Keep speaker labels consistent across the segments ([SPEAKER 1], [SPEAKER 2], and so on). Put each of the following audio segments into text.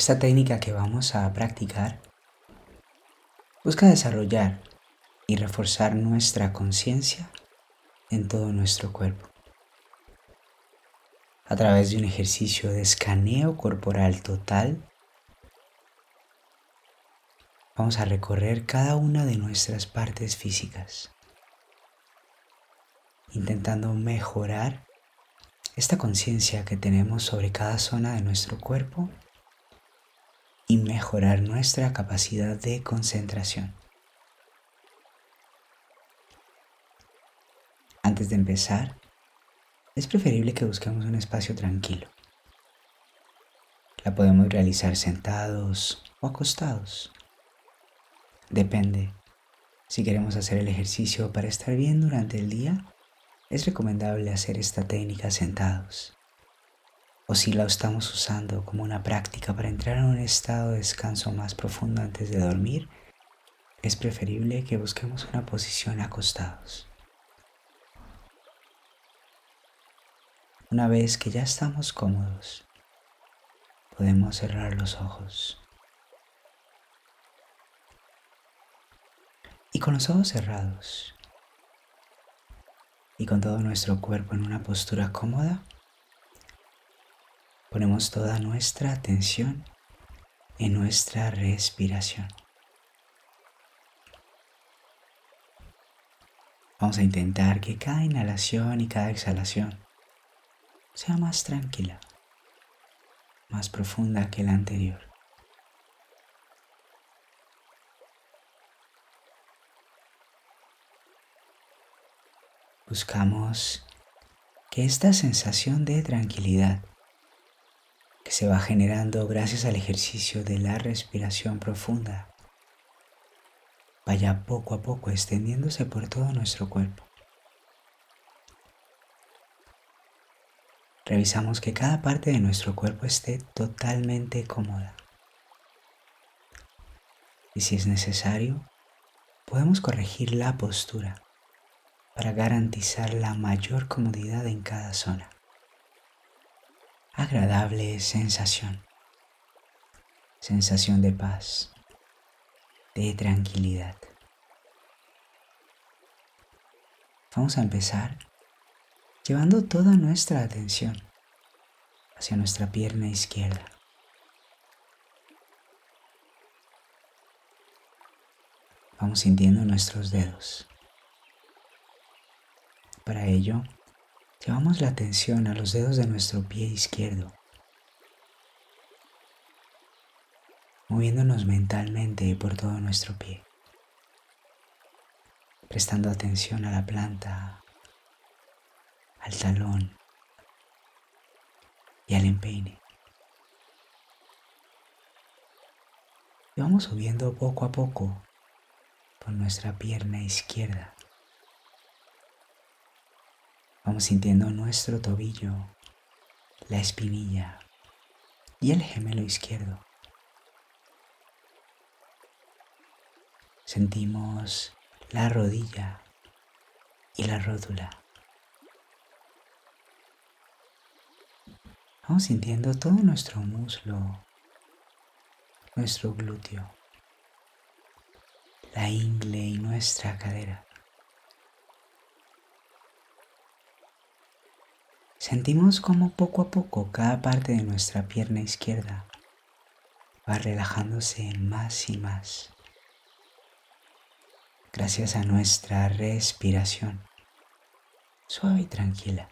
[SPEAKER 1] Esta técnica que vamos a practicar busca desarrollar y reforzar nuestra conciencia en todo nuestro cuerpo. A través de un ejercicio de escaneo corporal total, vamos a recorrer cada una de nuestras partes físicas, intentando mejorar esta conciencia que tenemos sobre cada zona de nuestro cuerpo y mejorar nuestra capacidad de concentración. Antes de empezar, es preferible que busquemos un espacio tranquilo. La podemos realizar sentados o acostados. Depende. Si queremos hacer el ejercicio para estar bien durante el día, es recomendable hacer esta técnica sentados. O si la estamos usando como una práctica para entrar en un estado de descanso más profundo antes de dormir, es preferible que busquemos una posición acostados. Una vez que ya estamos cómodos, podemos cerrar los ojos. Y con los ojos cerrados y con todo nuestro cuerpo en una postura cómoda, ponemos toda nuestra atención en nuestra respiración. Vamos a intentar que cada inhalación y cada exhalación sea más tranquila, más profunda que la anterior. Buscamos que esta sensación de tranquilidad que se va generando gracias al ejercicio de la respiración profunda vaya poco a poco extendiéndose por todo nuestro cuerpo. Revisamos que cada parte de nuestro cuerpo esté totalmente cómoda. Y si es necesario, podemos corregir la postura para garantizar la mayor comodidad en cada zona. Agradable sensación. Sensación de paz, de tranquilidad. Vamos a empezar llevando toda nuestra atención hacia nuestra pierna izquierda. Vamos sintiendo nuestros dedos. Para ello, llevamos la atención a los dedos de nuestro pie izquierdo, moviéndonos mentalmente por todo nuestro pie, prestando atención a la planta, al talón y al empeine. Y vamos subiendo poco a poco por nuestra pierna izquierda Vamos sintiendo nuestro tobillo, la espinilla y el gemelo izquierdo. Sentimos la rodilla y la rótula. Vamos sintiendo todo nuestro muslo, nuestro glúteo, la ingle y nuestra cadera. Sentimos como poco a poco cada parte de nuestra pierna izquierda va relajándose más y más gracias a nuestra respiración suave y tranquila.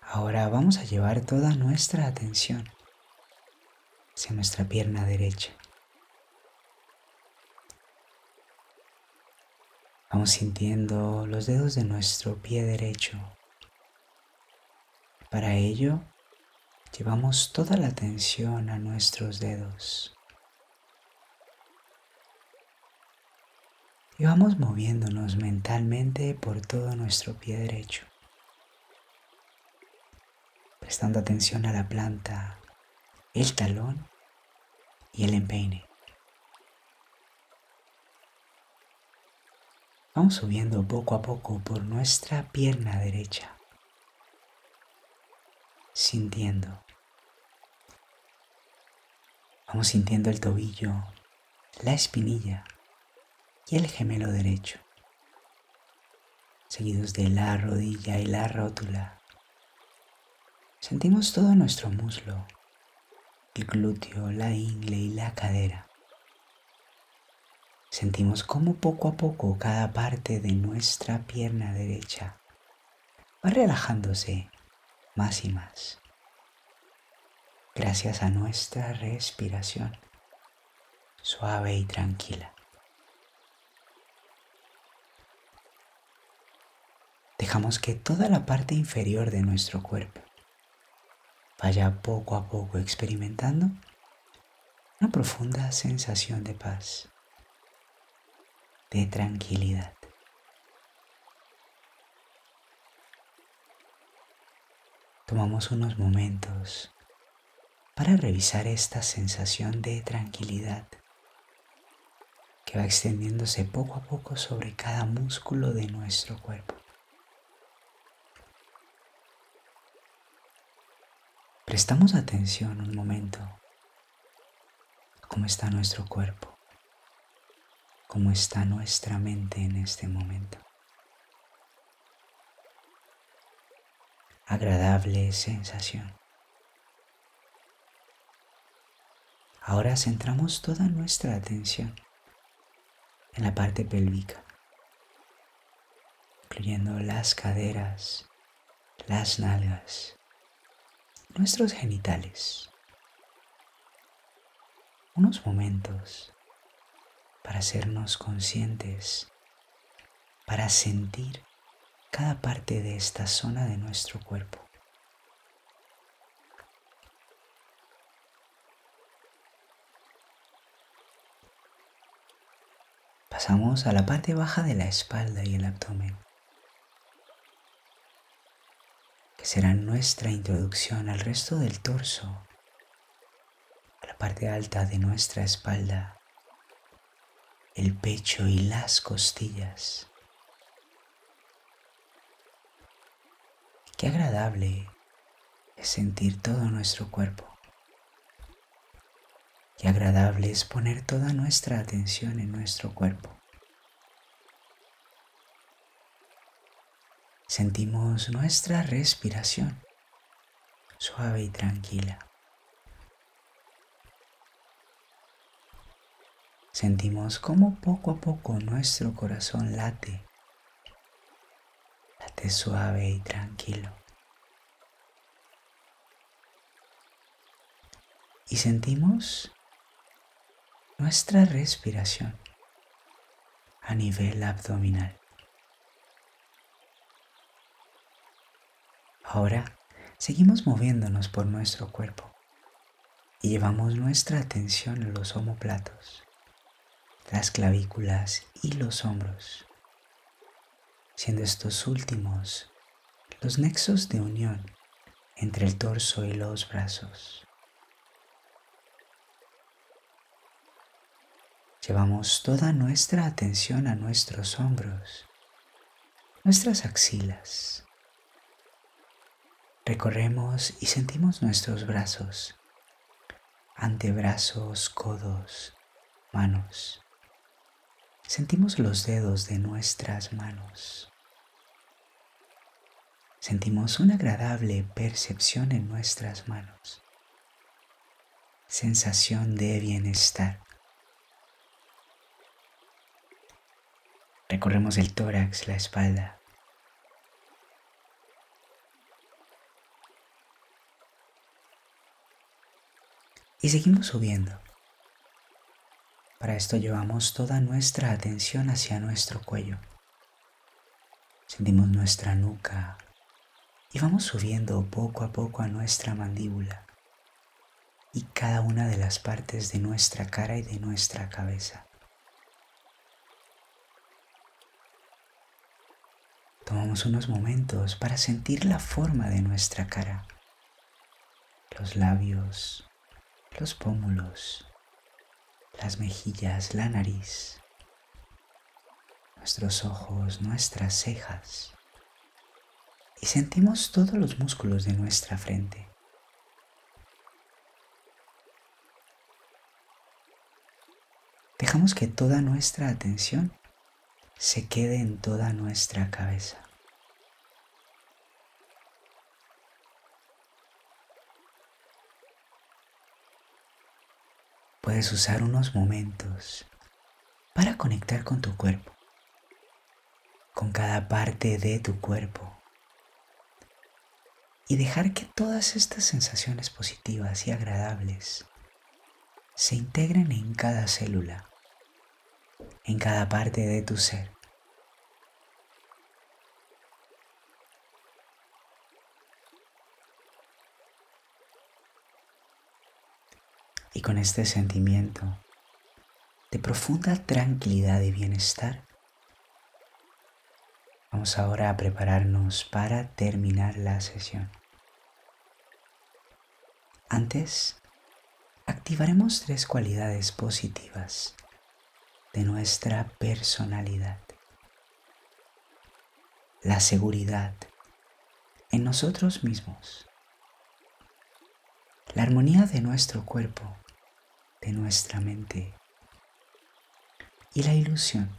[SPEAKER 1] Ahora vamos a llevar toda nuestra atención hacia nuestra pierna derecha. Vamos sintiendo los dedos de nuestro pie derecho. Para ello, llevamos toda la atención a nuestros dedos. Y vamos moviéndonos mentalmente por todo nuestro pie derecho, prestando atención a la planta, el talón y el empeine. Vamos subiendo poco a poco por nuestra pierna derecha. sintiendo. Vamos sintiendo el tobillo, la espinilla y el gemelo derecho, seguidos de la rodilla y la rótula. Sentimos todo nuestro muslo, el glúteo, la ingle y la cadera. Sentimos cómo poco a poco cada parte de nuestra pierna derecha va relajándose más y más gracias a nuestra respiración suave y tranquila. Dejamos que toda la parte inferior de nuestro cuerpo vaya poco a poco experimentando una profunda sensación de paz, de tranquilidad. Tomamos unos momentos para revisar esta sensación de tranquilidad que va extendiéndose poco a poco sobre cada músculo de nuestro cuerpo. Prestamos atención un momento a cómo está nuestro cuerpo, cómo está nuestra mente en este momento. Agradable sensación. Ahora centramos toda nuestra atención en la parte pélvica, incluyendo las caderas, las nalgas, nuestros genitales. Unos momentos para hacernos conscientes, para sentir cada parte de esta zona de nuestro cuerpo. Pasamos a la parte baja de la espalda y el abdomen, que será nuestra introducción al resto del torso, a la parte alta de nuestra espalda, el pecho y las costillas. Qué agradable es sentir todo nuestro cuerpo. Qué agradable es poner toda nuestra atención en nuestro cuerpo. Sentimos nuestra respiración suave y tranquila. Sentimos cómo poco a poco nuestro corazón late, late suave y tranquilo. Y sentimos nuestra respiración a nivel abdominal. Ahora seguimos moviéndonos por nuestro cuerpo y llevamos nuestra atención a los omoplatos, las clavículas y los hombros, siendo estos últimos los nexos de unión entre el torso y los brazos. Llevamos toda nuestra atención a nuestros hombros, nuestras axilas. Recorremos y sentimos nuestros brazos, antebrazos, codos, manos. Sentimos los dedos de nuestras manos. Sentimos una agradable percepción en nuestras manos. Sensación de bienestar. Recorremos el tórax, la espalda. Y seguimos subiendo. Para esto llevamos toda nuestra atención hacia nuestro cuello. Sentimos nuestra nuca y vamos subiendo poco a poco a nuestra mandíbula y cada una de las partes de nuestra cara y de nuestra cabeza. Tomamos unos momentos para sentir la forma de nuestra cara, los labios, los pómulos, las mejillas, la nariz, nuestros ojos, nuestras cejas y sentimos todos los músculos de nuestra frente. Dejamos que toda nuestra atención se quede en toda nuestra cabeza. Puedes usar unos momentos para conectar con tu cuerpo, con cada parte de tu cuerpo y dejar que todas estas sensaciones positivas y agradables se integren en cada célula, en cada parte de tu ser. Y con este sentimiento de profunda tranquilidad y bienestar, vamos ahora a prepararnos para terminar la sesión. Antes, activaremos tres cualidades positivas de nuestra personalidad. La seguridad en nosotros mismos. La armonía de nuestro cuerpo de nuestra mente. Y la ilusión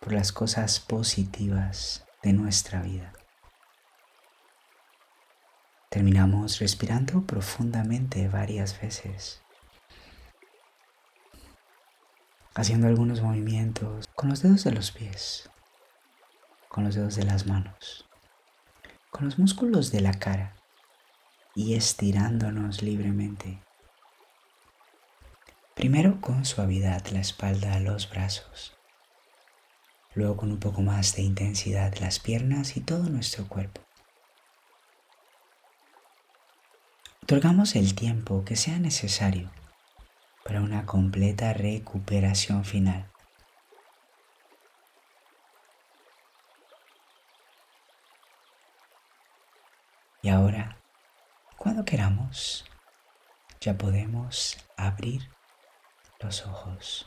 [SPEAKER 1] por las cosas positivas de nuestra vida. Terminamos respirando profundamente varias veces, haciendo algunos movimientos con los dedos de los pies, con los dedos de las manos, con los músculos de la cara y estirándonos libremente Primero con suavidad la espalda, los brazos. Luego con un poco más de intensidad las piernas y todo nuestro cuerpo. Otorgamos el tiempo que sea necesario para una completa recuperación final. Y ahora, cuando queramos, ya podemos abrir los ojos.